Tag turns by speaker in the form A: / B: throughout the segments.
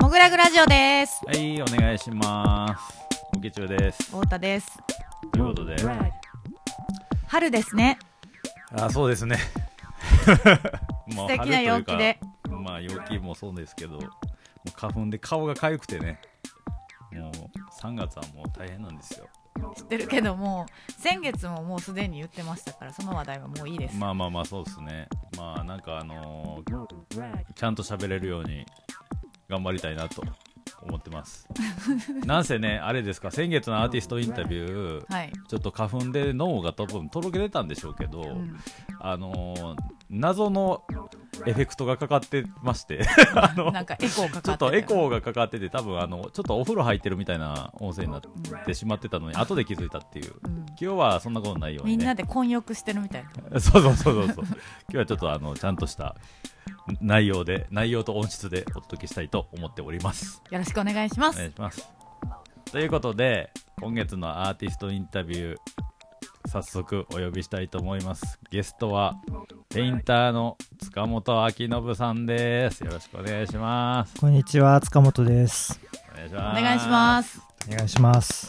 A: もぐらぐラジオです。
B: はい、お願いします。おけちゅうです。
A: 太田です。
B: ということで、
A: 春ですね。
B: あ、そうですね。
A: 素敵な陽気で。
B: 春というかまあ、陽気もそうですけど、花粉で顔が痒くてね、もう3月はもう大変なんですよ。
A: 知ってるけども、先月ももうすでに言ってましたから、その話題はもういいです。
B: まあまあまあ、そうですね。まあ、なんかあのーちゃんと喋れるように頑張りたいなと思ってます。なんせね、あれですか、先月のアーティストインタビュー、
A: はい。
B: ちょっと花粉で脳が多分とろけ出たんでしょうけど、
A: うん
B: あのー謎のエフェクトがかかってまして。あの
A: なんかエコーかかって
B: ちょっとエコーがかかってて多分あのちょっとお風呂入ってるみたいな音声になってしまってたのに後で気づいたっていう。
A: うん。
B: 今日はそんなことないようにね。
A: みんなで混浴してるみたいな。
B: そうそうそうそうそう。今日はちょっとあのちゃんとした内容で内容と音質でお届けしたいと思っております。
A: よろしくお願いしま
B: お
A: す。
B: 願いします。ということで今月のアーティストインタビュー早速お呼びしたいと思います。ゲストはペインターの塚本明信さんです。よろしくお願いします。
C: こんにちは、塚本です。
B: お願いします。
A: お願いします。
C: お願いします。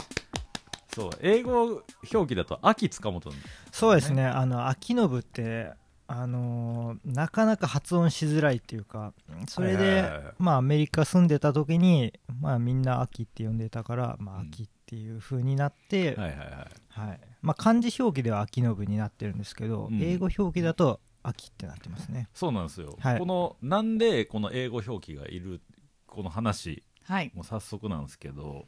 B: そう英語表記だと秋塚本。
C: そうですね、あの、秋信って、あのーなかなか発音しづらいっていうか、それで
B: はいはいはいはい、
C: まあ、アメリカ住んでた時に、まあ、みんな秋って呼んでたから、まあ、
B: うん
C: 秋っていう風になって、
B: はいはいはい。
C: はい。まあ、漢字表記では秋信になってるんですけど、
B: うん。
C: 英語表記だと秋ってなってますね。
B: そうなんですよ、
C: はい
B: このなんでこの英語表記がいるこの話
A: はい。
B: もう早速なんですけど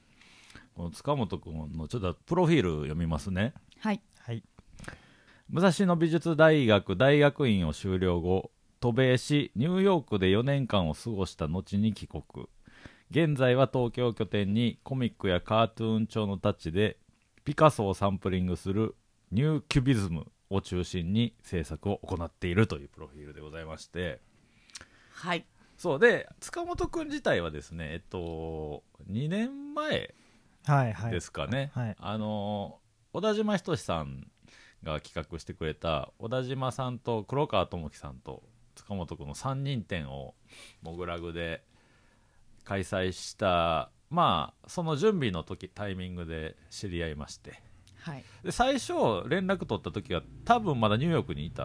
B: この塚本君のちょっとプロフィール読みますね
A: はい。
C: はい。
B: 武蔵野美術大学大学院を修了後渡米しニューヨークで4年間を過ごした後に帰国現在は東京拠点にコミックやカートゥーン調のタッチでピカソをサンプリングするニューキュビズムを中心に制作を行っているというプロフィールでございまして
A: はい。
B: そうで塚本君自体はですねえっと2年前
C: はい、はい。
B: ですかね、
C: はい
B: あの小田島仁さんが企画してくれた小田島さんと黒川智樹さんと塚本君の3人展をモグラグで開催したまあその準備の時タイミングで知り合いまして
A: はい。
B: で最初連絡取った時は多分まだニューヨークにいた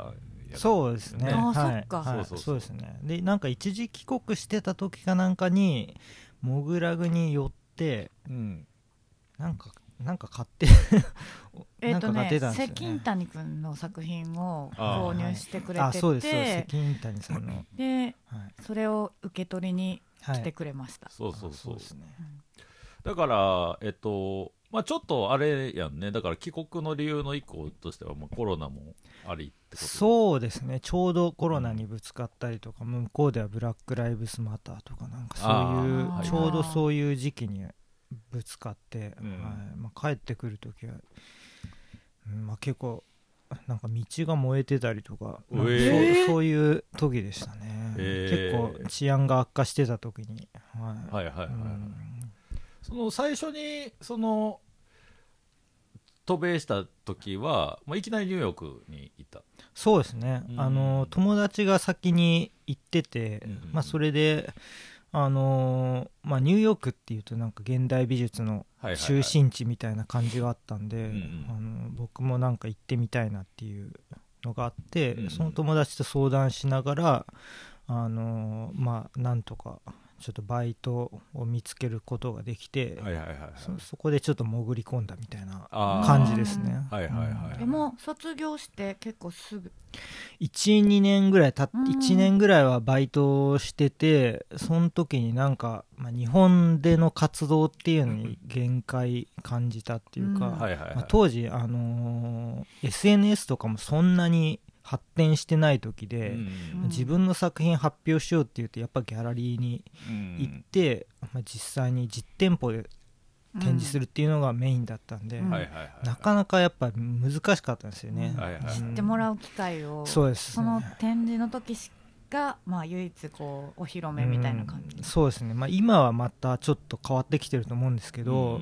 B: やつ
C: そうですね。
B: ね
A: あー
C: はい
A: そっか
C: はい
B: そうそうそう
C: そうですね。で、なんか一時帰国してた時かなんかに、モグラグに寄って、
B: うん
C: なんか、なんか買って、
A: えっ、とね
C: なんかが出たん、ですよ
A: 関
C: ね。
A: 谷君の作品を購入してくれ
C: あ、
A: て
C: そうです、そうです。
A: て、
C: 関谷さんの。
A: で、
C: はい。
A: それを受け取りに
C: はい
A: 来てくれました。
B: そうそうそう
C: ですね。
B: だから、えっと、まあちょっとあれやんね、だから帰国の理由の一個としては、まあ、コロナもありってこと？
C: そうですね。ちょうどコロナにぶつかったりとか、向こうではブラック・ライブスマターとか、なんかそういうちょうどそういう時期にぶつかって、
B: うん。
C: はい。まあ、帰ってくる時は、うんまあ、結構、なんか道が燃えてたりとか、
B: えー。
C: そういう時でしたね、
B: えー。
C: 結構治安が悪化してた時に、はい。
B: はいはいはい、はい。
C: うん
B: その最初に、その、渡米した時は、まあ、いきなりニューヨークにいた。
C: そうですね、
B: うん。
C: あの友達が先に行ってて、
B: うん
C: まあ、それで、あのーまあ、ニューヨークっていうとなんか現代美術の
B: はいはい、はい。
C: 中心地みたいな感じがあったんで、
B: んうん。
C: あの僕もなんか行ってみたいなっていうのがあって、
B: うんうん
C: その友達と相談しながら、あのーまあ、なんとかちょっとバイトを見つけることができて、
B: はいはいはいはい。
C: そそこでちょっと潜り込んだみたいな感じですね。
B: はいはいはい。
A: でも卒業して結構すぐ
C: 12年ぐらいたっ
A: うん
C: 1年ぐらいはバイトをしててその時になんか、まあ、日本での活動っていうのに限界感じたっていうか。まあ当時、あのー SNS とかもそんなに発展してない時で、
B: うん。
C: 自分の作品発表しようっていうとやっぱギャラリーに
B: うん。
C: 行って、まあ、実際に実店舗で展示するっていうのがメインだったんで。なかなかやっぱ難しかったんですよね、
A: うん。
B: はいはい
C: うん
A: 知ってもらう機会を
C: そうです。ね
A: その展示の時しが、まあ、唯一こうお披露目みたいな感じ、
C: うん。そうですね、まあ、今はまたちょっと変わってきてると思うんですけど、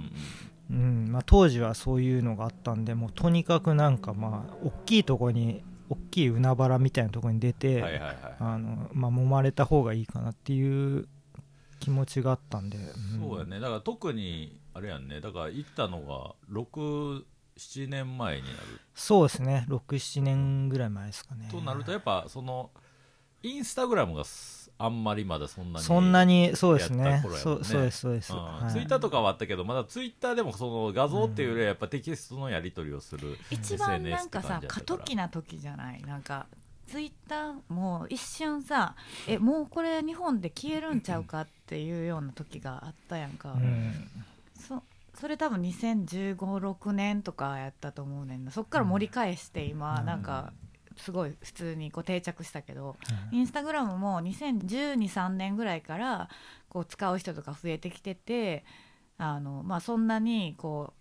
B: うん。
C: うん。まあ、当時はそういうのがあったんでもうとにかくなんかまあ大きいとこに大きい海原みたいなところに出て、
B: はいはいはい。
C: あのまあ、揉まれた方がいいかなっていう気持ちがあったんで、ん
B: そうやね。だから特にあれやんね。だから行ったのが67年前になる。
C: そうですね。67年ぐらい前ですかね。
B: となるとやっぱそのインスタグラムがすあんまりまだそんなに
C: そんなにそうですね。そうそうですそうです、
B: うん。
C: はい。
B: ツイッターとかはあったけどまだツイッターでもその画像っていうよりはやっぱテキストのやり取りをする、
A: 一番なんかさ過渡期な時じゃないなんかツイッターも一瞬さえもうこれ日本で消えるんちゃうかっていうような時があったやんか、
C: うん。
A: そそれ多分2 0 1 5 6年とかやったと思うねんな。そっから盛り返して今、
C: うん。
A: なんかすごい普通にこう定着したけど、
C: うん。
A: インスタグラムも2012,3年ぐらいからこう使う人とか増えてきててあの、まあ、そんなにこう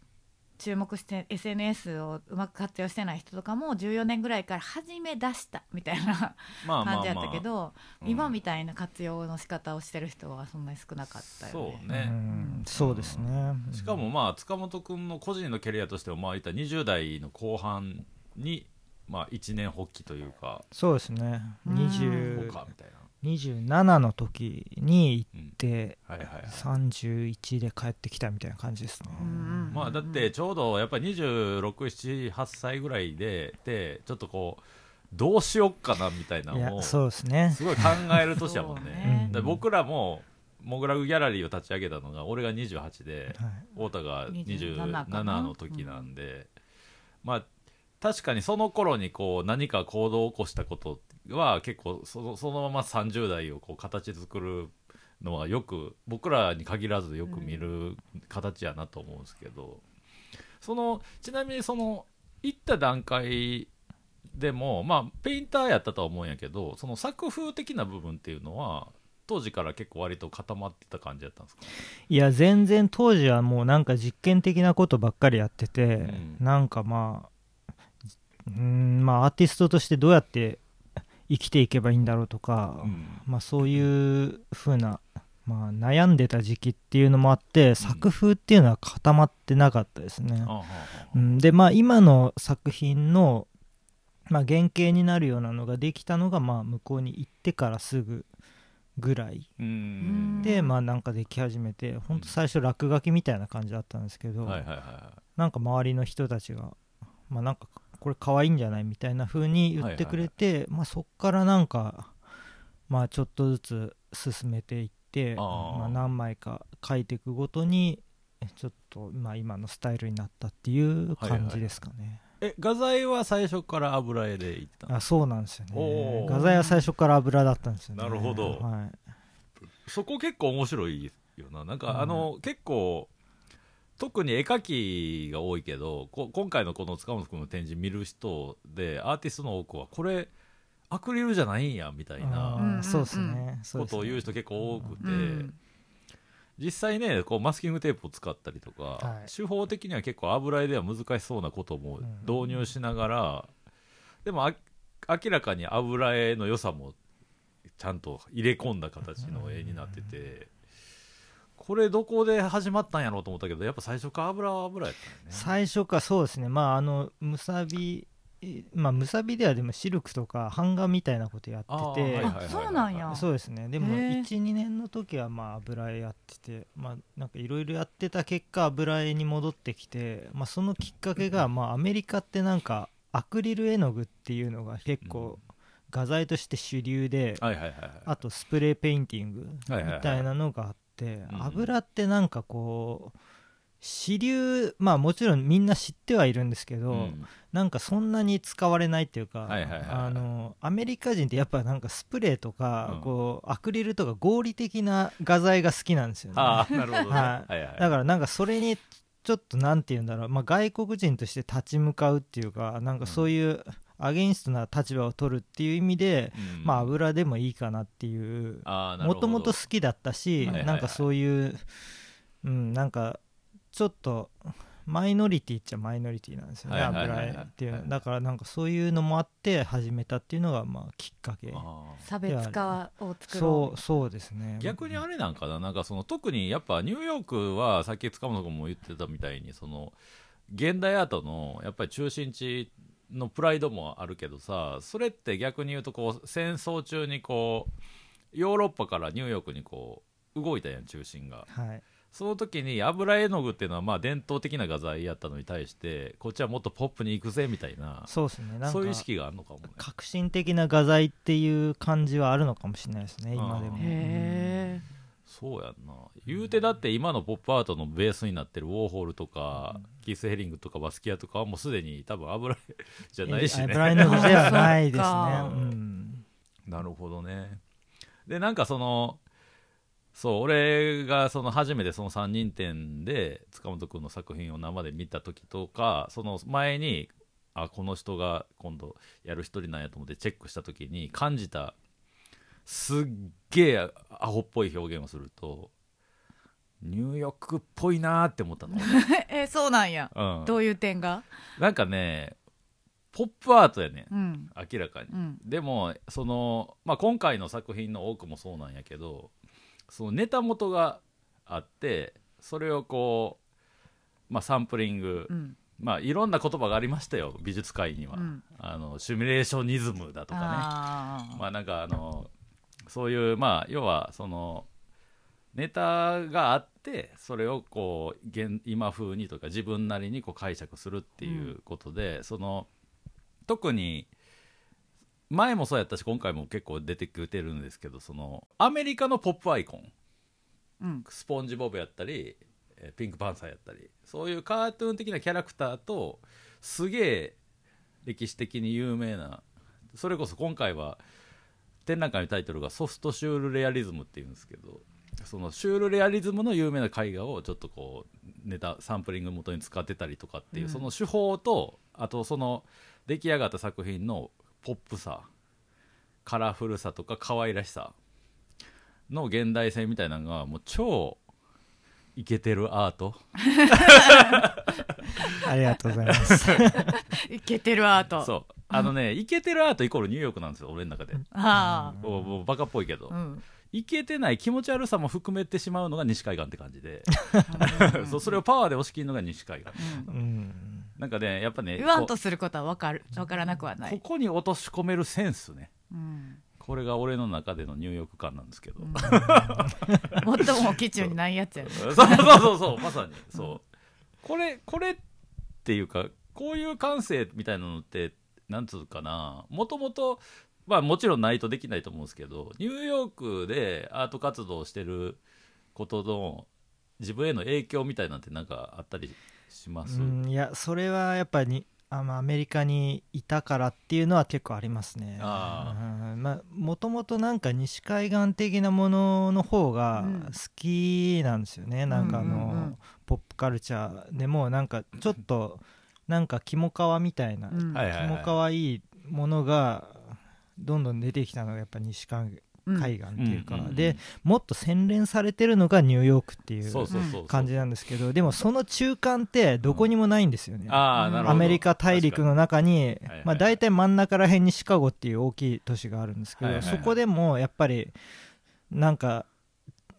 A: 注目して SNS をうまく活用してない人とかも14年ぐらいから始め出したみたいな感じやったけど、
B: うん。
A: 今みたいな活用の仕方をしてる人はそんなに少なかったよね。
B: そうね、
C: うん。そうですね。
B: しかもまあ塚本君の個人のキャリアとしてはまあいった20代の後半にまあ一年発起というか。
C: そうですね。
A: うん。
B: こう
C: 20
B: かみたいな、
C: 27の時に行
B: うん。
C: って
B: はいはい。はい
C: 31で帰ってきたみたいな感じですね、
A: うん
B: まあだってちょうどやっぱり267 8歳ぐらいででちょっとこうどうしよっかなみたいないのを
C: やそうですね。
B: すごい考える年やもんね。
A: ね。
B: 僕らもモグラグギャラリーを立ち上げたのが俺が28で
C: はい。
B: 太田が
A: 27
B: 27
A: かな。
B: の時なんで、まあ確かにその頃にこう何か行動を起こしたことは結構そのそのまま30代をこう形作るのはよく僕らに限らずよく見る形やなと思うんですけど、そのちなみにその行った段階でもまあペインターやったとは思うんやけどその作風的な部分っていうのは当時から結構割と固まってた感じやったんですか？
C: いや全然当時はもうなんか実験的なことばっかりやってて、
B: ん。
C: なんかまあうーんまあアーティストとしてどうやって生きていけばいいんだろうとか、
B: うん。
C: まあそういう風なまあ悩んでた時期っていうのもあって作風っていうのは固まってなかったですね、うん、でまあ今の作品の、まあ、原型になるようなのができたのがまあ向こうに行ってからすぐぐらい。
B: うん。
C: でまあなんかでき始めて本当最初落書きみたいな感じだったんですけど、なんか周りの人たちがまあなんかこれ可愛いんじゃない？みたいな風に言ってくれて、まあそっからなんかまあちょっとずつ進めていってまあ、何枚か書いていくごとにちょっとまあ今のスタイルになったっていう感じですかね、
B: いえ画材は最初から油絵でいってたの？
C: あそうなんですよね。画材は最初から油だったんですよね。
B: なるほど。
C: はい、
B: そこ結構面白いよな。なんか、
C: うん。
B: あの結構特に絵描きが多いけどこ今回のこの塚本君の展示見る人でアーティストの多くはこれアクリルじゃないんやみたい
C: あ
B: なことを言う人結構多くて、
A: うん
B: 実際ねこうマスキングテープを使ったりとか、
C: はい。
B: 手法的には結構油絵では難しそうなことも
C: うん。
B: 導入しながら、でもあ明らかに油絵の良さもちゃんと入れ込んだ形の絵になってて、これどこで始まったんやろうと思ったけどやっぱ最初から油は油やったよね。
C: 最初かそうですね。まああのむさびえまあむさびではでもシルクとか版画みたいなことやってて、
A: そうなんや。
C: そうですね。でも
A: へー。
C: 12年の時はまあ油絵やっててまあなんかいろいろやってた結果油絵に戻ってきて、まあ、そのきっかけがまあアメリカってなんかアクリル絵の具っていうのが結構画材として主流で、
B: はいはいはいはい。
C: あとスプレーペインティングみたいなのがあって、
B: うん
C: 油ってなんかこう主流まあもちろんみんな知ってはいるんですけど、
B: うん。
C: なんかそんなに使われないっていうか、
B: はいはいはいはい。
C: あのアメリカ人ってやっぱなんかスプレーとか、
B: うん。
C: こうアクリルとか合理的な画材が好きなんですよね。
B: ああなるほどね、
C: はい
B: はいはい。
C: だからなんかそれにちょっとなんて言うんだろう、まあ、外国人として立ち向かうっていうかなんかそういうアゲインストな立場を取るっていう意味で、
B: うん。
C: まあ油でもいいかなっていう。もともと好きだったし、
B: はいはいはい。
C: なんかそういう、うん、なんかちょっとマイノリティっちゃマイノリティなんですよね、油絵っていうだからなんかそういうのもあって始めたっていうのがまあきっかけ。
A: 差別化を作ろ
C: そうそうですね。
B: 逆にあれなんかななんかその特にやっぱニューヨークはさっき塚本君も言ってたみたいにその現代アートのやっぱり中心地のプライドもあるけどさそれって逆に言うとこう戦争中にこうヨーロッパからニューヨークにこう動いたやん中心が。
C: はい。
B: その時に油絵の具っていうのはまあ伝統的な画材やったのに対してこっちはもっとポップに行くぜみたいな
C: そうですね。なんか
B: そういう意識があるのかもね。
C: 革新的な画材っていう感じはあるのかもしれないですね今でも。
A: へえ
B: そうやんな。言うてだって今のポップアートのベースになってるウォーホルとか、キース・ヘリングとかバスキアとかはもうすでに多分油絵じゃないしね。
C: ブラインドではないですね。うん。
B: なるほどね。でなんかそのそう俺がその初めてその3人展で塚本君の作品を生で見た時とかその前にあこの人が今度やる一人なんやと思ってチェックした時に感じたすっげえアホっぽい表現をするとニューヨークっぽいなーって思ったの、
A: えそうなんや。
B: うん、
A: どういう点が？
B: なんかねポップアートやねん。
A: うん。
B: 明らかに、
A: うん。
B: でもその、まあ、今回の作品の多くもそうなんやけどそのネタ元があってそれをこう、まあ、サンプリング、
A: うん。
B: まあ、いろんな言葉がありましたよ美術界には、
A: うん。
B: あのシミュレーショニズムだとかね。まあなんかあのそういうまあ要はそのネタがあってそれをこう現今風にとか自分なりにこう解釈するっていうことで、その特に前もそうやったし今回も結構出てきてるんですけどそのアメリカのポップアイコン。
A: うん。
B: スポンジボブやったりえーピンクパンサーやったりそういうカートゥーン的なキャラクターとすげえ歴史的に有名なそれこそ今回は展覧会のタイトルがソフトシュールレアリズムっていうんですけどそのシュールレアリズムの有名な絵画をちょっとこうネタサンプリング元に使ってたりとかっていう、
A: うん。
B: その手法とあとその出来上がった作品のポップさカラフルさとか可愛らしさの現代性みたいなのがもう超イケてるアート。
C: ありがとうございます。
A: いけてるアート。
B: そうあのねイケてるアートイコールニューヨークなんですよ俺の中で。
A: あ
B: もうもうバカっぽいけど、
A: あうん。
B: イケてない気持ち悪さも含めてしまうのが西海岸って感じで。そうそれをパワーで押し切るのが西海岸。
A: うん。
C: うん。
B: なんかねやっぱね
A: 言わん
B: こと
A: することは分かる。分からなくはな
B: こ
A: い、
B: こに落とし込めるセンスね。
A: うん。
B: これが俺の中でのニューヨーク感なんですけど、
A: うん。最 も基準にないやつやね。
B: そうそうそうそうまさに。そう。これこれっていうかこういう感性みたいなのってなんつうかなもともとまあもちろんないとできないと思うんですけどニューヨークでアート活動をしてることの自分への影響みたいなんてなんかあったりします、
C: うんいやそれはやっぱりあのアメリカにいたからっていうのは結構ありますね。
B: あ
C: うんまあもともとなんか西海岸的なものの方が
A: うん。
C: 好きなんですよね、なんかあの、
A: うんうんうん。
C: ポップカルチャーでもなんかちょっとなんか肝皮みたいな、
A: うん。
C: 肝皮いいものがどんどん出てきたのがやっぱ西海
A: うん。
C: 海岸っていうか、
B: うんうんうん
C: でもっと洗練されてるのがニューヨークっていう
B: そうそうそうそう。
C: 感じなんですけどでもその中間ってどこにもないんですよね、
B: ああなるほど。
C: アメリカ大陸の中にまあ、大体真ん中ら辺にシカゴっていう大きい都市があるんですけど、そこでもやっぱりなんか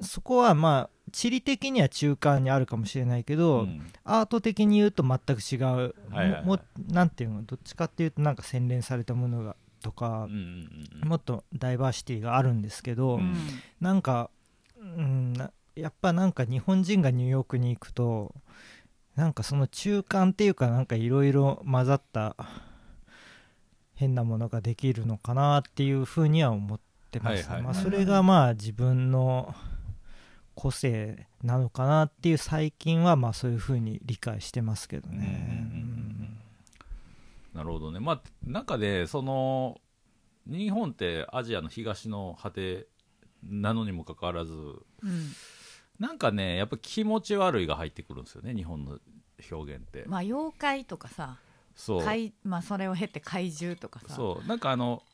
C: そこはまあ地理的には中間にあるかもしれないけど、
B: うん。
C: アート的に言うと全く違う、
B: はいはいはい。
C: ももなんていうの？どっちかっていうとなんか洗練されたものがとか
B: うん、うんうん
C: もっとダイバーシティがあるんですけど、
B: うん。
C: なんか、うん、なやっぱなんか日本人がニューヨークに行くとなんかその中間っていうかなんかいろいろ混ざった変なものができるのかなっていうふうには思ってます、
B: はいはい。
C: まあ、それがまあ自分の個性なのかなっていう最近はまあそういうふうに理解してますけどね、
B: なるほどね。まあ中でその日本ってアジアの東の果てなのにもかかわらず
A: うん。
B: なんかねやっぱ気持ち悪いが入ってくるんですよね日本の表現って。
A: まあ妖怪とかさ
B: そう。
A: 怪まあそれを経て怪獣とかさ。
B: そう。なんかあの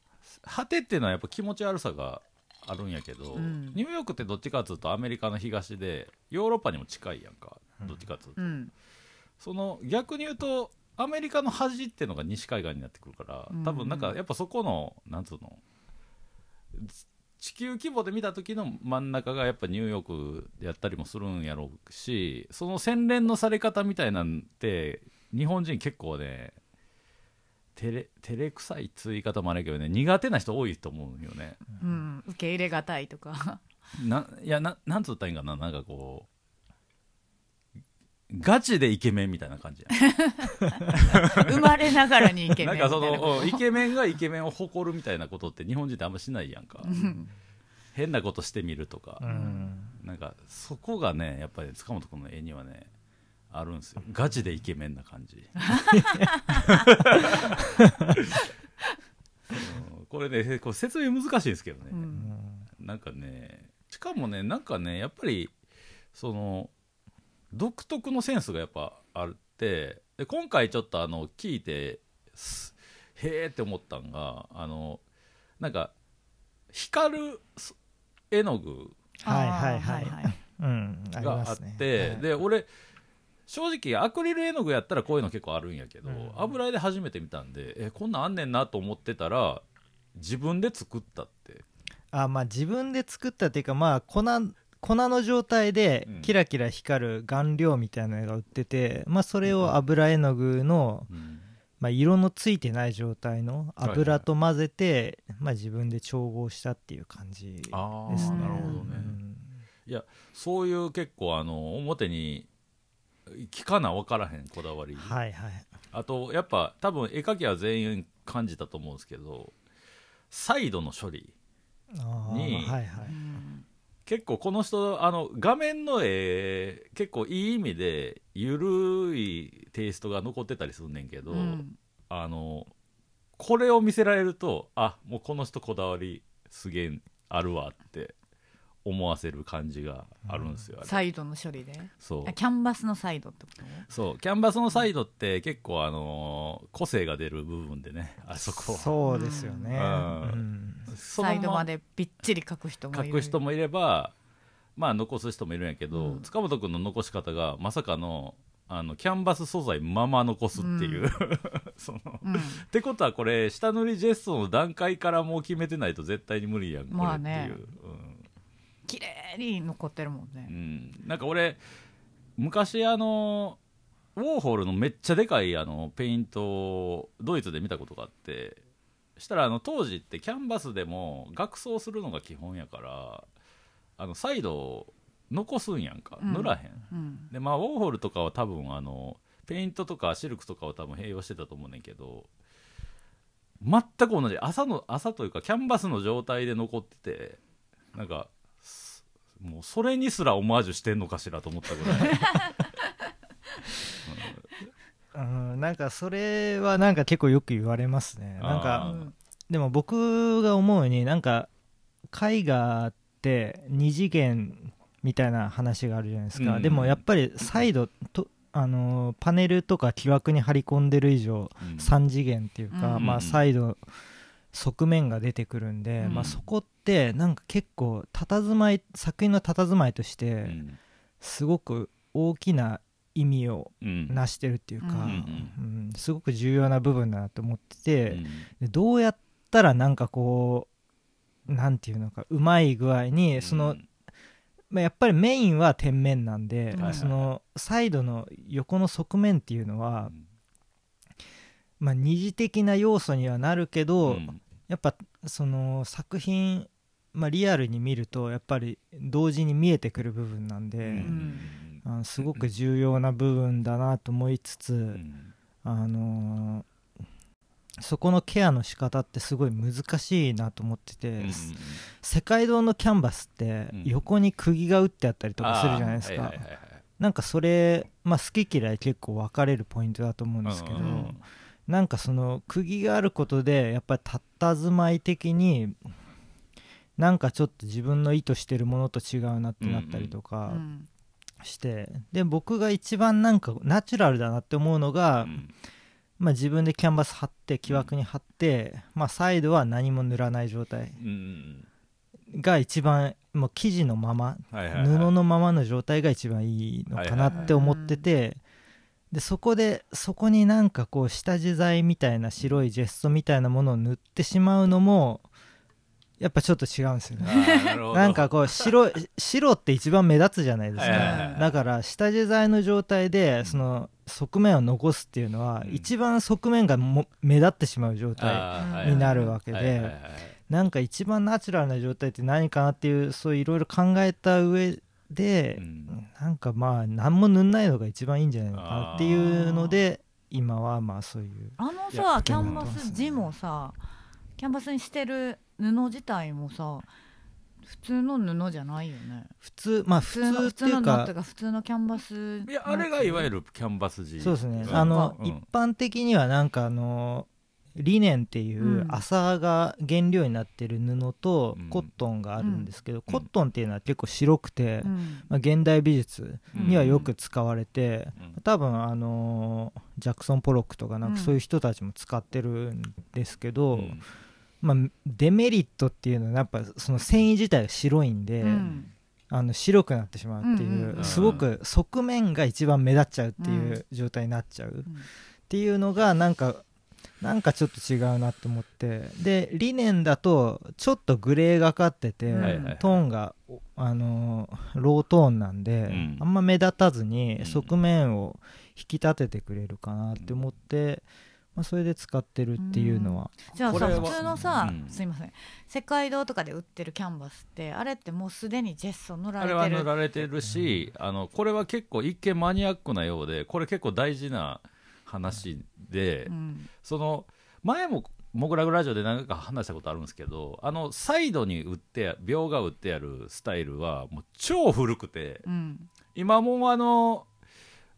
B: 果てっていうのはやっぱ気持ち悪さがあるんやけど、
A: うん。
B: ニューヨークってどっちかっつうとアメリカの東でヨーロッパにも近いやんかどっちかっつうと、
A: うん。
B: その逆に言うとアメリカの端っていうのが西海岸になってくるから
A: うん。
B: 多分なんかやっぱそこのなんつうの地球規模で見た時の真ん中がやっぱニューヨークやったりもするんやろうしその洗練のされ方みたいなんて日本人結構ね照れ照れくさいっつう言い方もあるけどね苦手な人多いと思うよね。
A: うん、受け入れがたいとか。
B: ないやななんつったらいいんかな？なんかこうガチでイケメンみたいな感じ
A: 生まれながらにイケメン
B: なんかそのうんイケメンがイケメンを誇るみたいなことって日本人ってあんましないやんか。
A: うん。
B: 変なことしてみるとか、
C: うん。
B: なんかそこがねやっぱり塚本君の絵にはねあるんですよ。ガチでイケメンな感じ、うん。これねこれ説明難しいんですけどね、
A: うん。
B: なんかねしかもねなんかねやっぱりその独特のセンスがやっぱあってで今回ちょっとあの聞いてすへーって思ったんがあのなんか光るす絵の具
C: はいはいはい。
B: があっ
C: ますね。
B: て、
C: はい。
B: で俺正直アクリル絵の具やったらこういうの結構あるんやけど、
C: うん。
B: 油絵で初めて見たんでえこんなんあんねんなと思ってたら自分で作ったって。
C: あまあ自分で作ったっていうかまあ粉粉の状態で
B: うん。
C: キラキラ光る顔料みたいなのが売ってて、まあそれを油絵の具の、
B: うん。
C: まあ、色のついてない状態の
B: はいはい。
C: 油と混ぜて、まあ自分で調合したっていう感じですね。
B: なるほどね、
C: うん。
B: そういう結構あの表に聞かな分からへんこだわり、
C: はいはい。
B: あとやっぱ多分絵描きは全員感じたと思うんですけどサイドの処理に
C: はいはい。
A: うん
B: 結構この人あの画面の絵結構いい意味で緩いテイストが残ってたりすんねんけど、
A: うん。
B: あのこれを見せられるとあもうこの人こだわりすげえあるわって思わせる感じがあるんですよ、あれ。
A: サイドの処理で？
B: そう。
A: あキャンバスのサイドってこと？
B: そう。キャンバスのサイドって結構あのー個性が出る部分でねあそこは。
C: そうですよね、
B: うん。
C: うん。
A: サイドまでびっちり書く人もいる。
B: 書く人もいればまあ残す人もいるんやけど、
A: うん。
B: 塚本君の残し方がまさかのあのキャンバス素材まま残すっていう、その
A: うん。
B: ってことはこれ下塗りジェストの段階からもう決めてないと絶対に無理やんこれっていう、
A: まあね綺麗に残ってるもん
B: うんう
A: ね
B: ん。なんか俺昔あのウォーホルのめっちゃでかいあのペイントをドイツで見たことがあってしたらあの当時ってキャンバスでも額装するのが基本やからあのサイドを残すんやんか。
A: うん。
B: 塗らへん、
A: うん。
B: でまあウォーホルとかは多分あのペイントとかシルクとかを多分併用してたと思うねんけど全く同じ。朝の朝というかキャンバスの状態で残っててなんかすもうそれにすらオマージュしてんのかしらと思ったぐらい。
C: うん、なんかそれはなんか結構よく言われますね。なん
B: あ
C: か
B: ー
C: でも僕が思うになんか絵画って二次元みたいな話があるじゃないですか、
B: うん。
C: でもやっぱりサイドとあのーパネルとか木枠に張り込んでる以上
B: うん。
C: 3次元っていうか、
A: うん。
C: まあ、サイド側面が出てくるんで、
A: うん。
C: まあ、そこってなんか結構佇まい作品の佇まいとし
B: う
C: て
B: ん。
C: すごく大きな意味を
B: うん。
C: 成してるっていうか、
A: うん。
C: うん。すごく重要な部分だなと思ってて、
B: うん。
C: でどうやったらなんかこうなんていうのかうまい具合にその、まあ、やっぱりメインは天面なんで、
A: うん
C: そのサイドの横の側面っていうのは、まあ、二次的な要素にはなるけど、
B: うん
C: やっぱその作品、まあ、リアルに見るとやっぱり同時に見えてくる部分なんで、
B: うん。
C: あのすごく重要な部分だなと思いつつ、
B: うん。
C: あのーそこのケアの仕方ってすごい難しいなと思ってて、
B: うん
C: 世界堂のキャンバスって
B: うん。
C: 横に釘が打ってあったりとかするじゃないですか、なんかそれ、まあ、好き嫌い結構分かれるポイントだと思うんですけど、
B: うんうん
C: なんかその釘があることでやっぱり佇まい的になんかちょっと自分の意図してるものと違うなってなったりと
A: う
C: か
A: ん。
C: して、で僕が一番なんかナチュラルだなって思うのが、
B: うん。
C: まあ、自分でキャンバス貼って木枠に貼って、まあ、サイドは何も塗らない状態
B: うん
C: が一番もう生地のまま
B: はいはいはい。
C: 布のままの状態が一番いいのかなって思っててでそこでそこになんかこう下地材みたいな白いジェストみたいなものを塗ってしまうのもやっぱちょっと違うんですよ
B: あ
C: ね
B: ーな
C: んかこう白白って一番目立つじゃないですか、
B: はいはいはい
C: だから下地材の状態でその側面を残すっていうのは、
B: うん。
C: 一番側面がも目立ってしまう状態になるわけで、なんか一番ナチュラルな状態って何かなっていうそういろいろ考えた上で、
B: うん。
C: なんかまあ何も塗んないのが一番いいんじゃないのかなっていうので今はまあそういう。
A: あのさキャンバス地もさキャンバスにしてる布自体もさ普通の布じゃないよね。
C: 普通まあ
A: 普
C: 普通っていうか
A: 普通のキャンバス
B: いやあれがいわゆるキャンバス地
C: そうですね。
B: うん
C: あの、
B: うん。
C: 一般的にはなんかあのリネンっていううん。麻が原料になってる布と
B: うん。
C: コットンがあるんですけど、
B: うん。
C: コットンっていうのは結構白くて、
A: うん。
C: まあ、現代美術にはよく使われて、
B: うん。
C: 多分あのジャクソン・ポロックとかなん
A: うん
C: かそういう人たちも使ってるんですけど、
B: うん。
C: まあ、デメリットっていうのはやっぱその繊維自体が白いんで、
A: うん。
C: あの白くなってしまうっていう、
A: うんうんうん
C: すごく側面が一番目立っちゃうっていう状態になっちゃうっていうのがなんかなんかちょっと違うなって思って。でリネンだとちょっとグレーがかってて、
A: うん
C: トーンが、あのーロートーンなんで、
B: うん。
C: あんま目立たずに
B: うん。
C: 側面を引き立ててくれるかなって思って、まあ、それで使ってるっていうのは、
A: じゃあさ普通のさ、
B: うん。
A: すいません。世界堂とかで売ってるキャンバスってあれってもうすでにジェスト塗ら
B: あれは
A: れてる
B: 塗られてるし、あのこれは結構一見マニアックなようでこれ結構大事な話で、
A: うん。
B: その前もモグラグラジオで何回か話したことあるんですけどあのサイドに売ってや描画売ってあるスタイルはもう超古くて
A: うん。
B: 今もうあの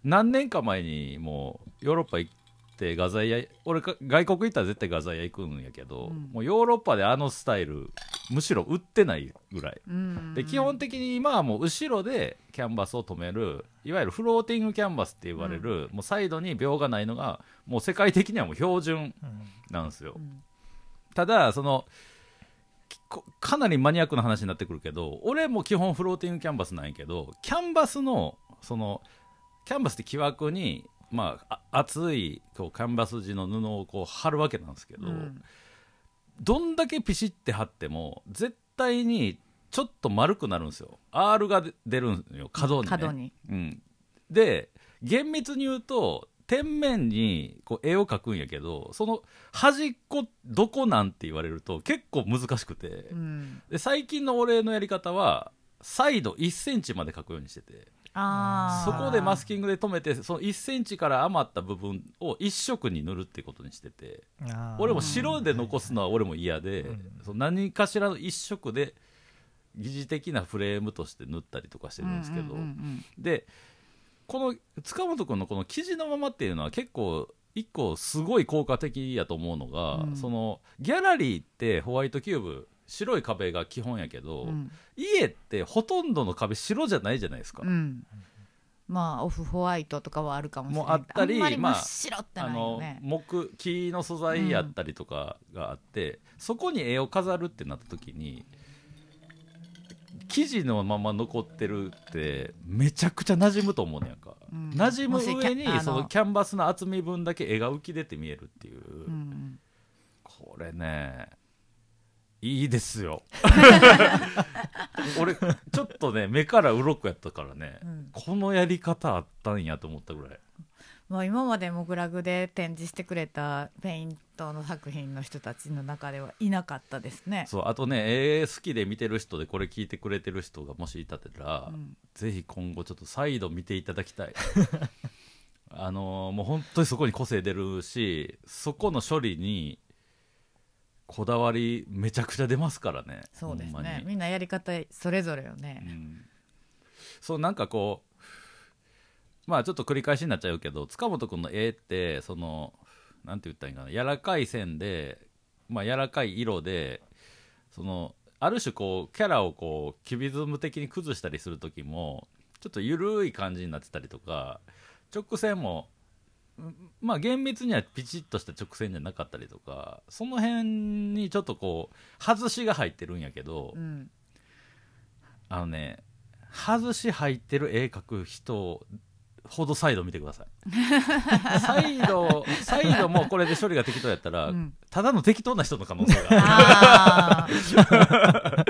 B: 何年か前にもうヨーロッパ行って画材屋俺か外国行ったら絶対画材屋行くんやけど、
A: うん。
B: もうヨーロッパであのスタイルむしろ売ってないぐらい。
A: うん
B: で基本的に今はもう後ろでキャンバスを止めるいわゆるフローティングキャンバスって言われる、もうサイドに描がないのがもう世界的にはもう標準なんですよ、
A: うん。
B: ただそのかなりマニアックな話になってくるけど俺も基本フローティングキャンバスなんやけどキャンバスのそのキャンバスって木枠にまああ厚いこうキャンバス地の布をこう貼るわけなんですけど、
A: うん。
B: どんだけピシって貼っても絶対にちょっと丸くなるんですよ。R が出出るんよ角に、ね、
A: 角に。
B: うん、で厳密に言うと天面にこう絵を描くんやけどその端っこどこなんて言われると結構難しくて、
A: うん。
B: で最近の俺のやり方はサイド1センチまで描くようにしててそこでマスキングで止めてその1センチから余った部分を一色に塗るってことにしてて俺も白で残すのは俺も嫌で、
C: うん。
B: その何かしらの一色で疑似的なフレームとして塗ったりとかしてるんですけど、
A: うんうん
B: でこの塚本君のこの生地のままっていうのは結構一個すごい効果的やと思うのが、
A: うん。
B: そのギャラリーってホワイトキューブ白い壁が基本やけど、
A: うん。
B: 家ってほとんどの壁白じゃないじゃないですか、
A: うん。まあオフホワイトとかはあるかもしれない
B: もうあったり
A: んまり
B: あ
A: っ白って
B: あ
A: ないよ
B: の
A: ね、
B: 木木の素材やったりとかがあって、そこに絵を飾るってなった時に生地のまま残ってるってめちゃくちゃ馴染むと思うねやんか、
A: うん。
B: 馴染む上にそのキャンバスの厚み分だけ絵が浮き出て見えるっていう、
A: うん。
B: これねいいですよ。俺ちょっとね目から鱗やったからね、
A: うん。
B: このやり方あったんやと思ったぐらい。
A: まあ、今までモグラグで展示してくれたペイントの作品の人たちの中ではいなかったですね。
B: そうあとね絵好きで見てる人でこれ聞いてくれてる人がもしいたら、
A: うん。
B: ぜひ今後ちょっと再度見ていただきたい。あのーもう本当にそこに個性出るしそこの処理にこだわりめちゃくちゃ出ますからね。
A: そうですね。みんなやり方それぞれよ
B: う
A: ね。
B: ん。そうなんかこうまあちょっと繰り返しになっちゃうけど塚本君の絵ってそのなんて言ったらいいかな。柔らかい線でまあ柔らかい色でそのある種こうキャラをこうキュビズム的に崩したりする時もちょっと緩い感じになってたりとか直線もうんまあ厳密にはピチッとした直線じゃなかったりとかその辺にちょっとこう外しが入ってるんやけど、
A: うん。
B: あのね外し入ってる絵描く人ほど再度見てください。再度再度もこれで処理が適当やったら、
A: うん。
B: ただの適当な人の可能性が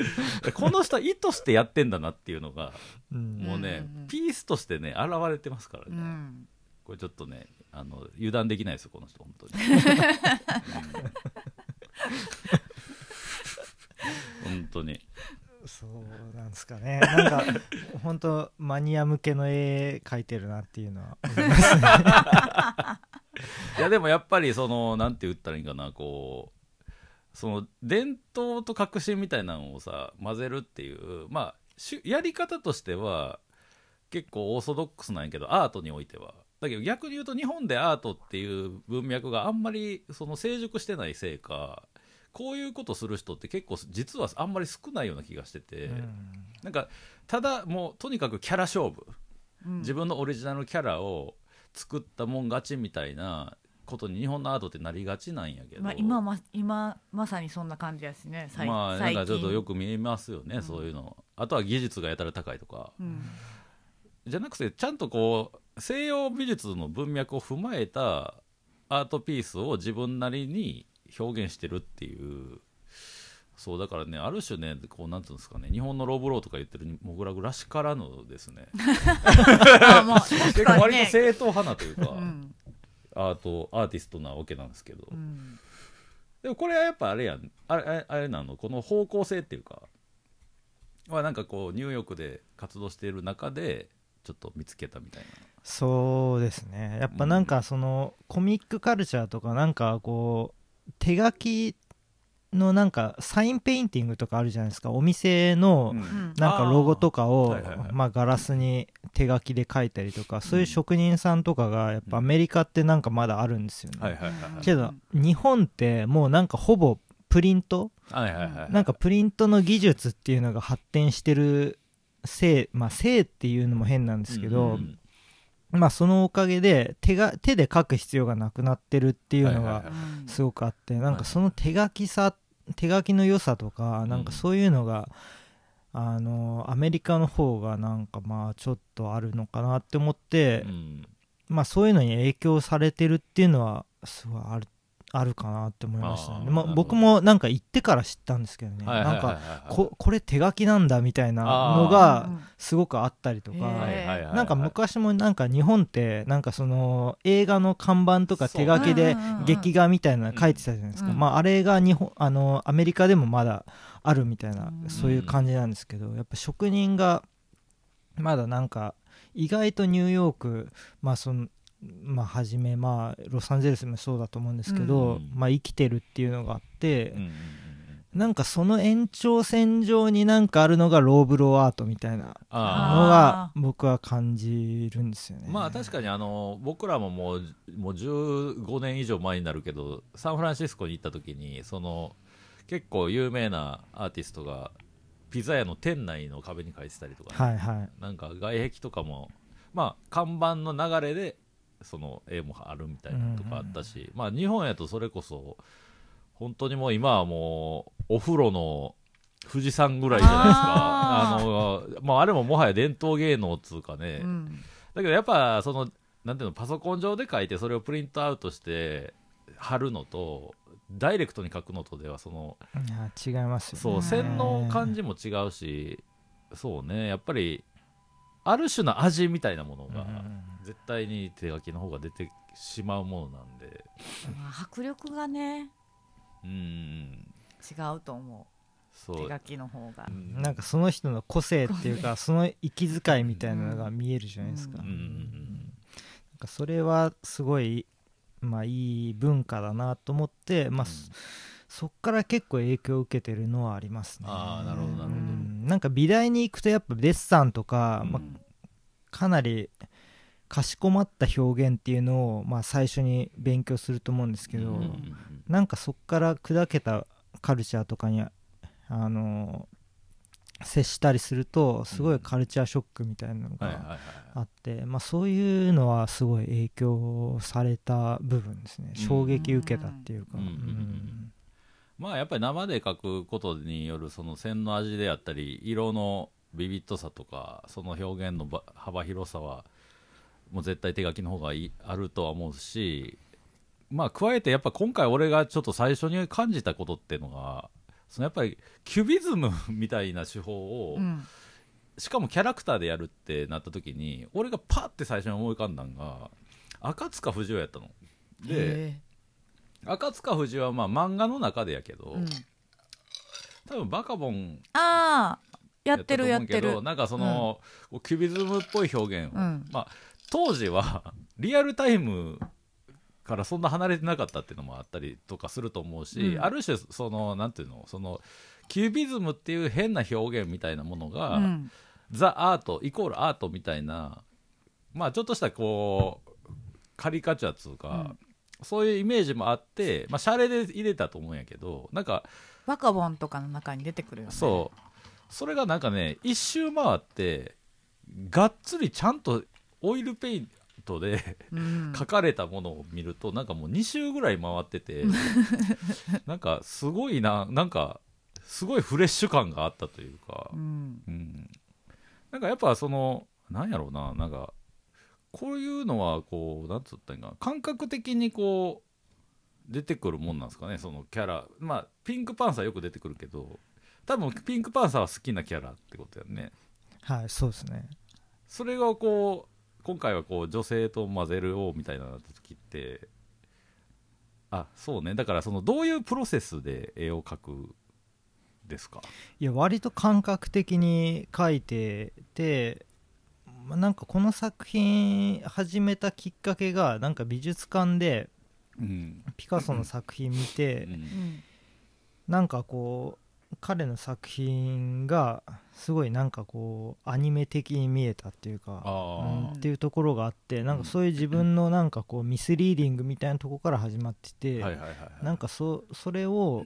B: この人は意図してやってんだなっていうのが
C: うん。
B: もうね、
A: うんうんうん。
B: ピースとしてね現れてますからね、
A: うん。
B: これちょっとねあの油断できないですよこの人本当に、うん。本当に。
C: そうなんですかね。なんか本当マニア向けの絵描いてるなっていうのは思いますね。
B: いやでもやっぱりそのなんて言ったらいいんかなこうその伝統と革新みたいなのをさ混ぜるっていうまあやり方としては結構オーソドックスなんやけどアートにおいてはだけど逆に言うと日本でアートっていう文脈があんまりその成熟してないせいかこういうことする人って結構実はあんまり少ないような気がしてて、
C: うん。
B: なんかただもうとにかくキャラ勝負。
A: うん。
B: 自分のオリジナルキャラを作ったもん勝ちみたいなことに日本のアートってなりがちなんやけど、
A: まあ、今ま今まさにそんな感じやしね。最
B: まあなんかちょっとよく見えますよね、
A: うん
B: そういうの。あとは技術がやたら高いとか。
A: うん。
B: じゃなくてちゃんとこう西洋美術の文脈を踏まえたアートピースを自分なりに表現してるっていうそうだからねある種ねこうなんていうんですかね日本のローブローとか言ってるモグラグらしからぬですね。結構割と正統派なというか、
A: うん。
B: アートアーティストなわけなんですけど、
A: うん。
B: でもこれはやっぱあれやん。あれあれなの？この方向性っていうかはなんかこうニューヨークで活動している中でちょっと見つけたみたい
C: そうですね。やっぱなんかそのコミックカルチャーとかなんかこう手書きのなんかサインペインティングとかあるじゃないですか。お店の
B: な、
A: うん。
C: かロゴとかをまあガラスに手書きで書いたりとかそういう職人さんとかがやっぱアメリカってなんかまだあるんですよね、けど日本ってもうなんかほぼプリントなんかプリントの技術っていうのが発展してるせいまあせいっていうのも変なんですけど、
B: うん
C: まあそのおかげで手が手で書く必要がなくなってるっていうのがすごくあってなんかその手書きさ手書きの良さとかなんかそういうのがあのアメリカの方がなんかまあちょっとあるのかなって思って
B: うん。
C: まあそういうのに影響されてるっていうのはすごいあるあるかなって思いましたね。まあ僕もなんか行ってから知ったんですけどね。
B: はいはい
C: なんかここれ手書きなんだみたいなの
A: う
C: が
A: ん
C: すごくあったりとか、なんか昔もなんか日本ってなんかその映画の看板とか手書きで劇画みたいなの書いてたじゃないですか、
A: うん
C: まああれが日本あのアメリカでもまだあるみたいな
A: うん。
C: そういう感じなんですけどやっぱ職人がまだなんか意外とニューヨークまあそのまあ初めまあロサンゼルスもそうだと思うんですけど、
B: うん
C: まあ生きてるっていうのがあって、
B: うん
C: なんかその延長線上になんかあるのがローブローアートみたいな
B: あ
C: のが
A: あ
C: 僕は感じるんですよね。
B: ーまあ確かにあの僕らももうもう15年以上前になるけどサンフランシスコに行った時にその結構有名なアーティストがピザ屋の店内の壁に描いてたりとかね、
C: はいはい。
B: なんか外壁とかもまあ看板の流れでその絵もあるみたいなのとかあったし、まあ日本やとそれこそ本当にもう今はもうお風呂の富士山ぐらいじゃないですか。あ
A: あ
B: の、まあ、あれももはや伝統芸能っつうかね、
A: うん。
B: だけどやっぱそのなんていうのパソコン上で書いてそれをプリントアウトして貼るのとダイレクトに書くのとではその
C: いや違いますよね。
B: そう線の感じも違うしそうね。やっぱりある種の味みたいなものが
C: うん
B: 絶対に手書きの方が出てしまうものなんで。
A: まあ迫力がね
B: うん
A: 違うと思
B: そう。う
A: 手書きの方が。
B: うん。
C: なんかその人の個性っていうかその息遣いみたいなのが見えるじゃないですか。
A: うん。
B: うんうん
C: なんかそれはすごいまあいい文化だなと思って、まあそそっから結構影響を受けてるのはありますね。
B: ああなるほどなるほど。
C: うん。なんか美大に行くとやっぱデッサンとか、
B: うん。
C: まあ、かなりかしこまった表現っていうのを、まあ、最初に勉強すると思うんですけど、
B: うんうんうん。
C: なんかそこから砕けたカルチャーとかにあの接したりするとすごいカルチャーショックみたいなのがあって、まあ、そういうのはすごい影響された部分ですね。
B: うん。
C: 衝撃受けたっていうか、
B: うんうんうん。まあやっぱり生で描くことによるその線の味であったり色のビビッドさとかその表現のば幅広さはもう絶対手書きの方がいいあるとは思うしまあ加えてやっぱ今回俺がちょっと最初に感じたことっていうのがそのやっぱりキュビズムみたいな手法を、
A: うん
B: しかもキャラクターでやるってなった時に俺がパッて最初に思い浮かんだのが赤塚不二夫やったの。で
A: へ
B: 赤塚不二夫はまあ漫画の中でやけど、
A: えうん。
B: 多分バカボン
A: ああや
B: や
A: ってるやってる。
B: なんかその、こうキュビズムっぽい表現を、
A: うん。
B: まあ、当時は リアルタイムからそんな離れてなかったっていうのもあったりとかすると思うし、
A: うん。
B: ある種そのなんていうのそのキュビズムっていう変な表現みたいなものが、
A: うん。
B: ザ・アートイコールアートみたいなまあちょっとしたこうカリカチュアっつうか、そういうイメージもあって、まあ、シャレで入れたと思うんやけどなんか
A: バカボンとかの中に出てくるよね。
B: そう。それがなんかね一周回ってがっつりちゃんとオイルペイントで
A: うん。
B: 書かれたものを見るとなんかもう2周ぐらい回ってて なんかすごいななんかすごいフレッシュ感があったというか
A: う、ん。
B: うん、なんかやっぱそのなんやろうななんかこういうのはこうなんつったんやかな感覚的にこう出てくるもんなんですかねそのキャラ。まあピンクパンサーよく出てくるけど多分ピンクパンサーは好きなキャラってことやね。
C: はいそうですね。
B: それがこう今回はこう女性と混ぜるようみたいななった時ってあそうね。だからそのどういうプロセスで絵を描くですか？
C: いや割と感覚的に書いてて、まあなんかこの作品始めたきっかけがなんか美術館で
B: うん、
C: ピカソの作品見
B: う
C: て、
B: ん。
A: うん。
C: なんかこう彼の作品がすごいなんかこうアニメ的に見えたっていうか、
B: あ
C: うん
B: ー
C: っていうところがあってなんかそういう自分のなんかこうミスリーディングみたいなところから始まってて、なんかそそれを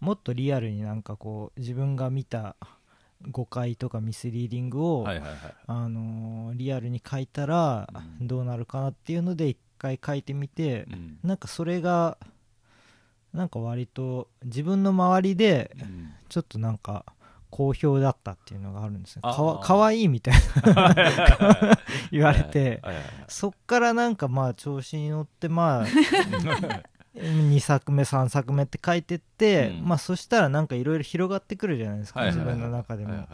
C: もっとリアルになんかこう自分が見た誤解とかミスリーディングを、あのーリアルに書いたら
B: うん。
C: どうなるかなっていうので一回書いてみて、
B: うん。
C: なんかそれがなんか割と自分の周りで
B: うん。
C: ちょっとなんか好評だったっていうのがあるんですね。かわかわいいみたいな言われてそっからなんかまあ調子に乗ってまあ 2作目3作目って書いてって、
B: うん。
C: まあそしたらなんかいろいろ広がってくるじゃないですか、
B: はいはいはい。
C: 自分の中でも、
B: はいはい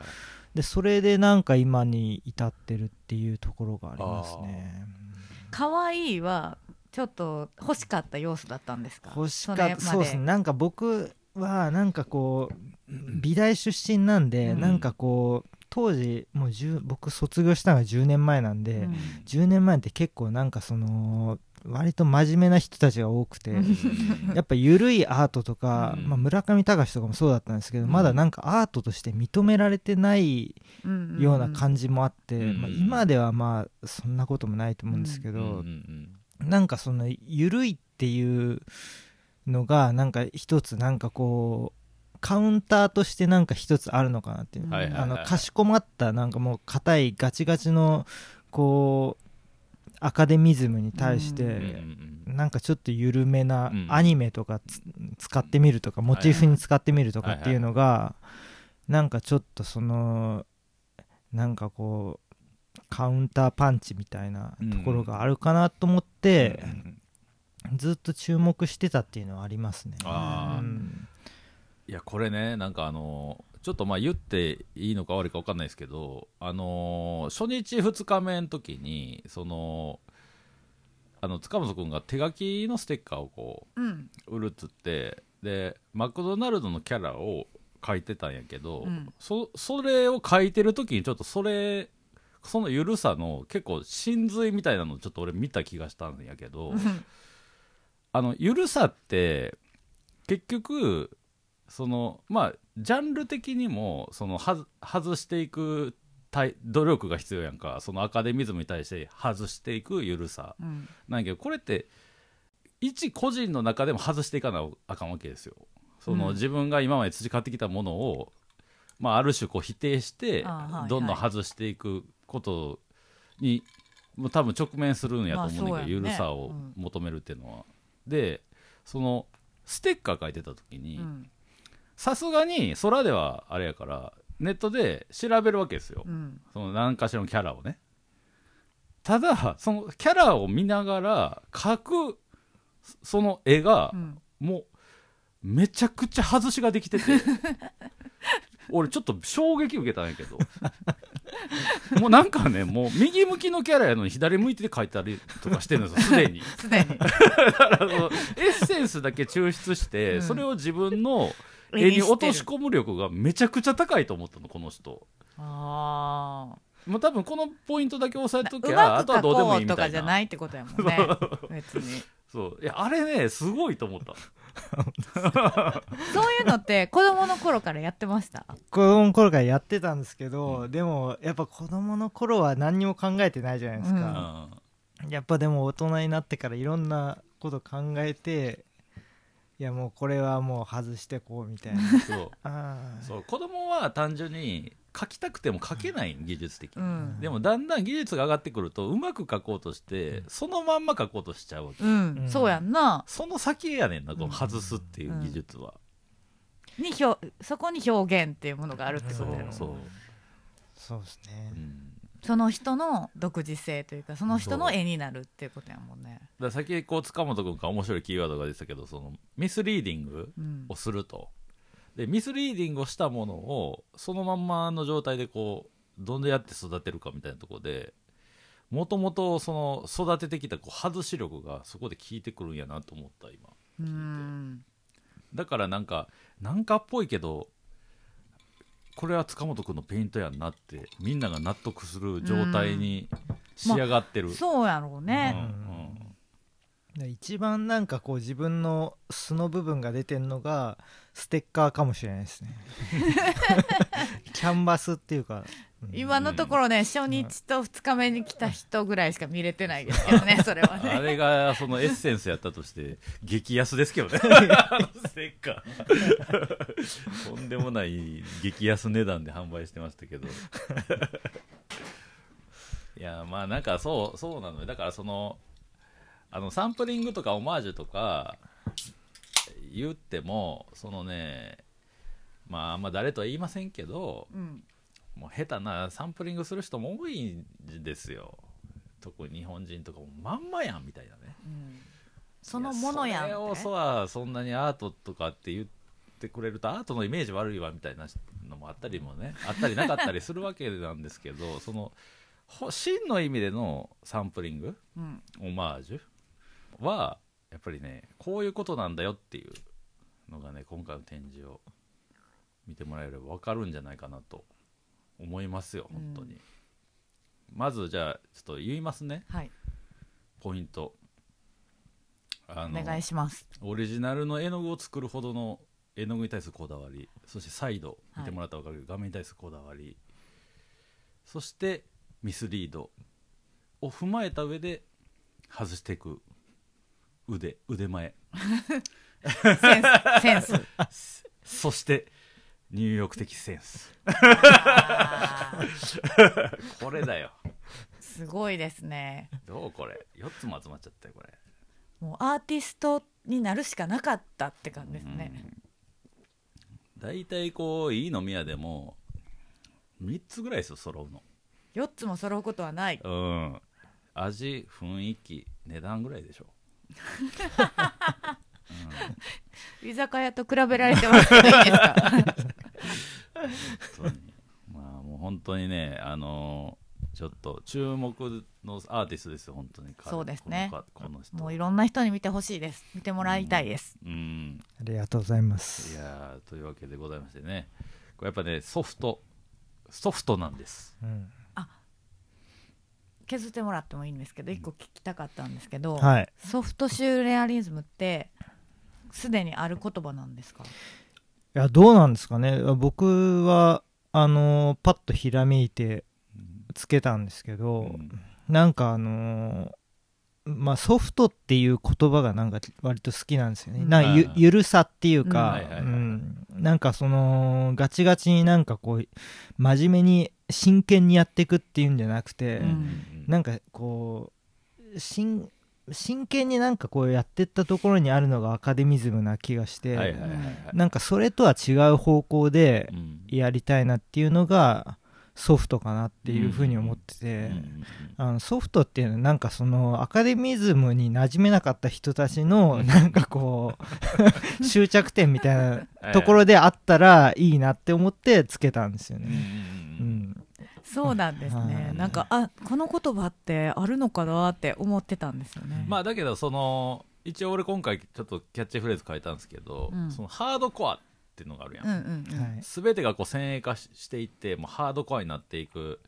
C: でそれでなんか今に至ってるっていうところがありますね。
A: 可愛いはちょっと欲しかった要素だったんですか？
C: 欲しかった。そうですね。なんか僕はなんかこう美大出身なんで、
A: うん。
C: なんかこう当時もう10僕卒業したのが10年前なんで、
A: うん。
C: 10年前って結構なんかその割と真面目な人たちが多くて
A: うん。
C: やっぱ緩いアートとか、
B: うん。
C: まあ、村上隆とかもそうだったんですけど、
B: うん。
C: まだなんかアートとして認められてない
A: うん
C: ような感じもあって、
B: うん
C: まあ、今ではまあそんなこともないと思うんですけど、
B: うんうん
C: なんかその緩いっていうのがなんか一つなんかこうカウンターとしてなんか一つあるのかなっていう、
B: はいはいはい
C: あのかしこまったなんかもう硬いガチガチのこうアカデミズムに対して、なんかちょっと緩めな
B: うん
C: アニメとかつ使ってみるとかモチーフに使ってみるとかっていうのがなんかちょっとそのなんかこうカウンターパンチみたいなところがあるかなと思って
B: うん
C: ずっと注目してたっていうのはありますね。うん。
B: いやこれねなんかあのちょっとまあ言っていいのか悪いか分かんないですけどあの初日2日目の時にそのあの塚本君が手書きのステッカーをこ
A: うん。
B: う売るっつってでマクドナルドのキャラを書いてたんやけど、
A: うん。
B: そそれを書いてる時にちょっとそれその緩さの結構真髄みたいなのをちょっと俺見た気がしたんやけど、あの緩さって結局そのまあジャンル的にもそのはず外していく対努力が必要やんか。そのアカデミズムに対して外していく緩さ。
A: うん。
B: なんやけどこれって一個人の中でも外していかなあかんわけですよ。その、
A: うん。
B: 自分が今まで培ってきたものを、まあ、ある種こう否定してどんどん外していくことにもう多分直面するんやと思うんだけど、
A: まあね。
B: 緩さを求めるっていうのは。でそのステッカー書いてた時
A: う
B: に
A: ん。
B: さすがに空ではあれやからネットで調べるわけですよ、
A: うん。
B: その何かしらのキャラをね。ただそのキャラを見ながら描くその絵が
A: うん。
B: もうめちゃくちゃ外しができてて。俺ちょっと衝撃受けたんやけど。もうなんかねもう右向きのキャラやのに左向いて描いたりとかしてるんですよ。すでに。
A: すでに。
B: だからそのエッセンスだけ抽出して、
A: うん。
B: それを自分の絵に落とし
A: 込
B: 込む力がめちゃくちゃ高いと思ったのこの人。
A: あ
B: もう多分このポイントだけ押さえときゃ
A: まく書
B: あとはどうでもいういみたいな。
A: じゃないってことやもんね。別に。
B: そう。いやあれねすごいと思った
A: そういうのって子供の頃からやってました？
C: 子供の頃からやってたんですけど、でもやっぱ子供の頃は何にも考えてないじゃないです
B: う
C: か、
B: ん。
C: やっぱでも大人になってからいろんなこと考えていやもうこれはもう外してこうみたいな。
B: そう。そう。子供は単純に描きたくても描けない技術的に、
A: うん。
B: でもだんだん技術が上がってくるとうまく描こうとしてそのまんま描こうとしちゃうわけ、
A: うん、
C: うん
A: そうやんな。
B: その先やねんなこの外すっていう技術は、
A: に表そこに表現っていうものがあるってことやろ。
B: そう、
C: そう。ですね。
B: うん。
A: その人の独自性というかその人の絵になるっていうことやもんね。
B: だから先こう塚本君から面白いキーワードが出てたけどそのミスリーディング
A: うん。
B: をするとでミスリーディングをしたものをそのまんまの状態でこうどんでやって育てるかみたいなところでもともとその育ててきたこう外し力がそこで効いてくるんやなと思った今。
A: うん。
B: だからなんかなんかっぽいけどこれは塚本君のペイントやんなってみんなが納得する状態に仕上がってる、
A: そうやろう
B: うん。
A: ね、
C: で一番なんかこう自分の素の部分が出てるのがステッカーかもしれないですね。キャンバスっていうか、うん。
A: 今のところね初日と2日目に来た人ぐらいしか見れてないですけどね それは
B: あ
A: ね
B: れがそのエッセンスやったとして激安ですけどね。あのステッカー。とんでもない激安値段で販売してましたけど。いやまあなんかそうそうなのよ。だからそのあのサンプリングとかオマージュとか言ってもそのねまああんま誰とは言いませんけど
A: うん。
B: もう下手なサンプリングする人も多いんですよ。特に日本人とかもまんまやんみたいなね。
A: うん。そのものやん
B: いそれをそはそんなにアートとかって言ってくれるとアートのイメージ悪いわみたいなのもあったりもねあったりなかったりするわけなんですけどそのほ真の意味でのサンプリング
A: うん。
B: オマージュはやっぱりねこういうことなんだよっていうのがね今回の展示を見てもらえれば分かるんじゃないかなと思いますよ本当に、まずじゃあちょっと言いますね。
A: はい。
B: ポイント。あ
A: お願いします。
B: オリジナルの絵の具を作るほどの絵の具に対するこだわりそして再度見てもらったら分かるけど、画面に対するこだわりそしてミスリードを踏まえた上で外していく腕腕前。
A: センスセンス。
B: そしてニューヨーク的センス。これだよ。
A: すごいですね。
B: どうこれ？4つも集まっちゃったよこれ。
A: もうアーティストになるしかなかったって感じですね、
B: 大体こういい飲み屋でも3つぐらいですよ揃うの。
A: 4つも揃うことはない。
B: うん。味雰囲気値段ぐらいでしょ
A: 居酒屋と比べられてますけどいいですか
B: 本当に。まあもう本当にねあのーちょっと注目のアーティストですよ本当に彼。
A: そうですね。
B: このこの人。
A: もういろんな人に見てほしいです。見てもらいたいです、
B: うん。
C: ありがとうございま
B: い
C: す
B: やーというわけでございましてね。これやっぱねソフト。ソフトなんです。
C: うん
A: 削ってもらってもいいんですけど1個聞きたかったんですけど、
C: はい。
A: ソフトシューレアリズムってすでにある言葉なんですか？
C: いやどうなんですかね。僕はあのパッとひらめいてつけたんですけど、
B: うん。
C: なんかあのまあソフトっていう言葉がなんか割と好きなんですよね、
A: うん。
C: なゆ
B: はい
C: ゆるさっていう
A: うん。
C: かうん。なんかそのガチガチになんかこう真面目に真剣にやっていくっていうんじゃなくて、
A: うん
C: なんかこう真真剣になんかこうやってったところにあるのがアカデミズムな気がして、
B: はいはい
C: なんかそれとは違う方向で
B: うん。
C: やりたいなっていうのがソフトかなっていうふうに思ってて、あのソフトっていうのはなんかそのアカデミズムに馴染めなかった人たち
B: う
C: の
B: ん。
C: なんかこう 終着点みたいなところであったらいいなって思ってつけたんですよね。う
B: うん
C: ん、
A: そうなんですね、
C: はい。
A: なんかあこの言葉ってあるのかなって思ってたんですよね、
B: まあだけどその一応俺今回ちょっとキャッチフレーズ変えたんですけど、
A: うん。
B: そのハードコアっていうのがあるやん、
A: うんうん
B: 全てがこう先鋭化ししていってもうハードコアになっていく。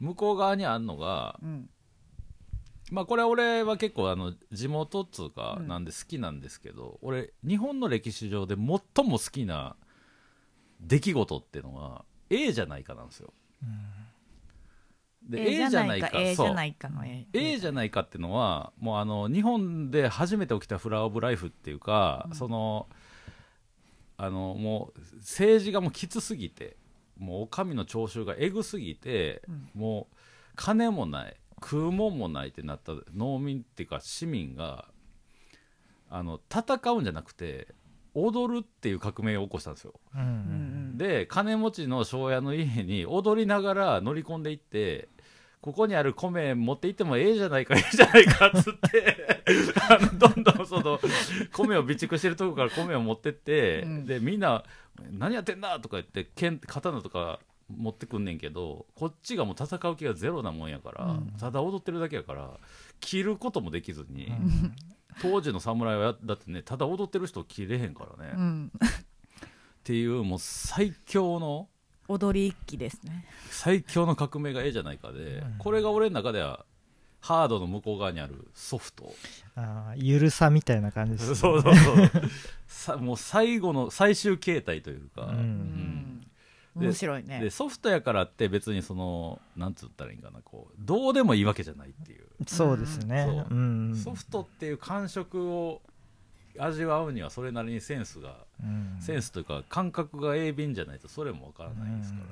B: 向こう側にあるのが
A: うん。
B: まあこれは俺は結構あの地元っつうか
A: うん。
B: なんで好きなんですけど、俺日本の歴史上で最も好きな出来事っていうのは A じゃないかなんですよで
A: A じゃないか。A じゃないかの A,
B: A じゃないかっていうのはもうあの日本で初めて起きたフラワー・オブ・ライフっていうか、
A: うん。
B: そのあのもう政治がもうきつすぎてもうお上の徴収がえぐすぎて、
A: うん。
B: もう金もない食うもんもないってなった農民っていうか市民があの戦うんじゃなくて踊るっていう革命を起こしたんですよ。
C: うん
A: うんうん
B: で金持ちの庄屋の家に踊りながら乗り込んでいってここにある米持って行ってもええじゃないかええじゃないかっつって あのどんどんその米を備蓄してるとこから米を持ってって、
A: うん
B: でみんな「何やってんだ!」とか言って剣刀とか持ってくんねんけどこっちがもう戦う気がゼロなもんやから、
A: うん
B: ただ踊ってるだけやから切ることもできずに、
C: うん
B: 当時の侍はだってねただ踊ってる人を切れへんからね、っ
A: うん、
B: ていうもう最強の
A: 踊り一揆ですね。
B: 最強の革命がええじゃないかで、
C: うん。
B: これが俺の中ではハードの向こう側にあるソフト、
C: あーゆるさみたいな感じです、ね、
B: そうそうそう。さもう最後の最終形態というか、
C: うん。
A: うん。
B: で
A: 面白いね。
B: でソフトやからって別にそのなんつったらいいんかなこうどうでもいいわけじゃないっていう、
C: そうですね。
B: そう。
C: うん。
B: ソフトっていう感触を味わうにはそれなりにセンスが、
C: うん。
B: センスというか感覚が鋭敏じゃないとそれもわからないですからね、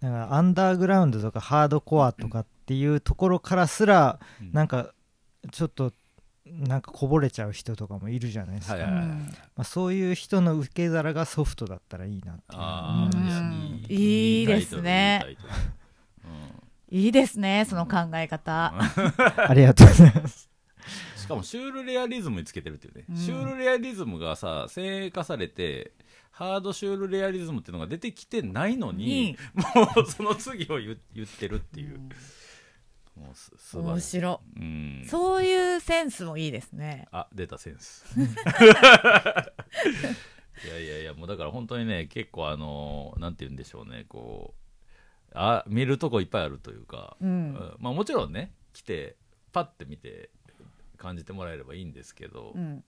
C: だからアンダーグラウンドとかハードコアとかっていうところからすら
B: うん。
C: なんかちょっとなんかこぼれちゃう人とかもいるじゃないですか、
B: はいはいはい。
A: うん
C: まあ、そういう人の受け皿がソフトだったらいいなってい
B: いや
A: いいですね。
B: いい
A: ですねその考え方、
C: ありがとうございます。
B: しかもシュールレアリズムにつけてるっていうね、
A: うん。
B: シュールレアリズムがさ先鋭化されてハードシュールレアリズムっていうのが出てきてないのに
A: に
B: もうその次を言言ってるっていう、もうす素晴
A: 面
B: らしい、
A: 白。
B: うん、
A: そういうセンスもいいですね。
B: あ出たセンス。いやいやいやもうだから本当にね結構あのなんて言うんでしょうねこうあ見るとこいっぱいあるというか、
A: うん。
B: うん。まあ、もちろんね来てパッて見て感じてもらえればいいんですけど、
A: うん。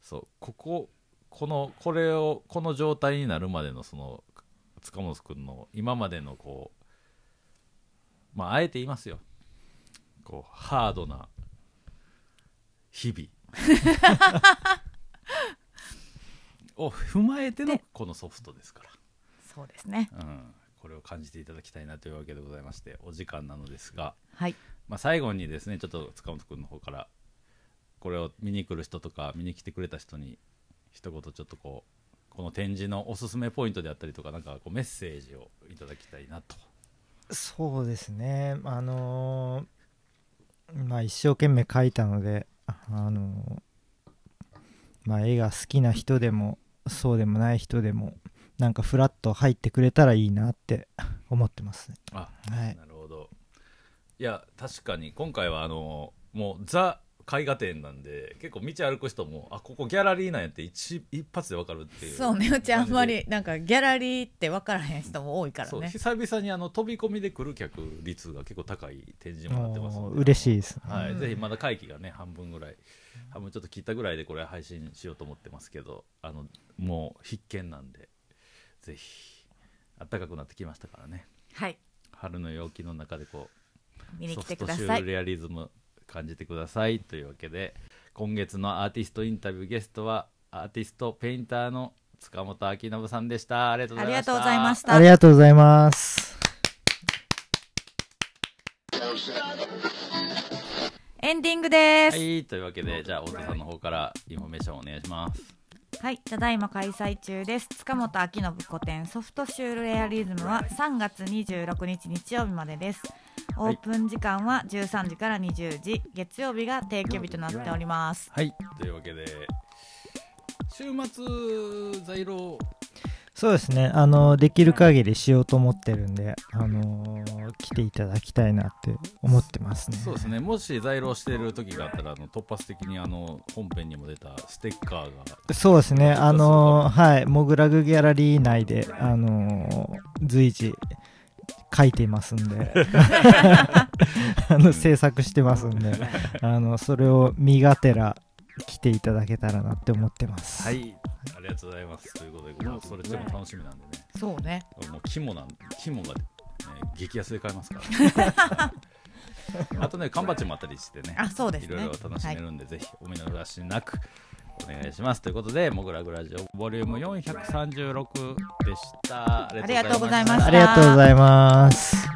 B: そうこここのこれをこの状態になるまでのその塚本君の今までのこうまああえて言いますよこうハードな日々。を踏まえての
A: で
B: このソフトですか
A: そうですね。
B: ら、うん、これを感じていただきたいなというわけでございましてお時間なのですが、
A: はい。
B: まあ、最後にですねちょっと塚本君の方からこれを見に来る人とか見に来てくれた人に一言ちょっとこうこの展示のおすすめポイントであったりとかなんかこうメッセージをいただきたいなと。
C: そうですね。あのーまあ一生懸命描いたのであのーまあ絵が好きな人でもそうでもない人でもなんかフラッと入ってくれたらいいなって 思ってますね。
B: あ
C: はい。
B: なるほど。いや確かに今回はあのもうザ絵画展なんで結構道歩く人もあここギャラリーなんやって一一発でわかるっていう
A: そうねうちあんまりなんかギャラリーって分からへん人も多いから
B: そう
A: ね
B: 久々にあの飛び込みで来る客率が結構高い展示もなってますので。
C: 嬉しいですね。
B: はい、
A: うん
B: ぜひまだ会期がね半分ぐらい半分ちょっと切ったぐらいでこれ配信しようと思ってますけどあのもう必見なんでぜひ暖かくなってきましたからね。
A: はい。
B: 春の陽気の中でこう
A: 見に来て
B: ソフト
A: ください。
B: シュールレアリズム感じてください。というわけで今月のアーティストインタビューゲストはアーティストペインターの塚本明信さんでした。ありがとうございました。
A: ありがとうございま
C: す。
A: エンディングです、
B: はいというわけでじゃあ太田さんの方からインフォメーションお願いします
A: はい、ただいま開催中です。塚本明信個展ソフトシュールレアリズムは3月26日日曜日までです。オープン時間は13時から20時、月曜日が定休日となっております。
B: はいというわけで週末在廊
C: そうですね。あのできる限りしようと思ってるんであのー来ていただきたいなって思ってますね。
B: そうですね。もし在廊してる時があったらあの突発的にあの本編にも出たステッカーが。
C: そうですね、あのーはい、モグラグギャラリー内で、あのー随時書いていますんで、あの制作してますんで、あのそれを身がてら来ていただけたらなって思ってます。
B: はい。ありがとうございます。ということでもうそれでも楽しみなんでね。
A: そうね。
B: もう肝なん肝が、ね、激安で買えますから、あとね缶バッジもあったりしてね
A: あ、そうですね。
B: いろいろ楽しめるんで、ぜひお見逃しなくお願いします。ということで「モグラグラジオボリューム436でした。あ
A: ありがとうございました。
C: ありがとうございます。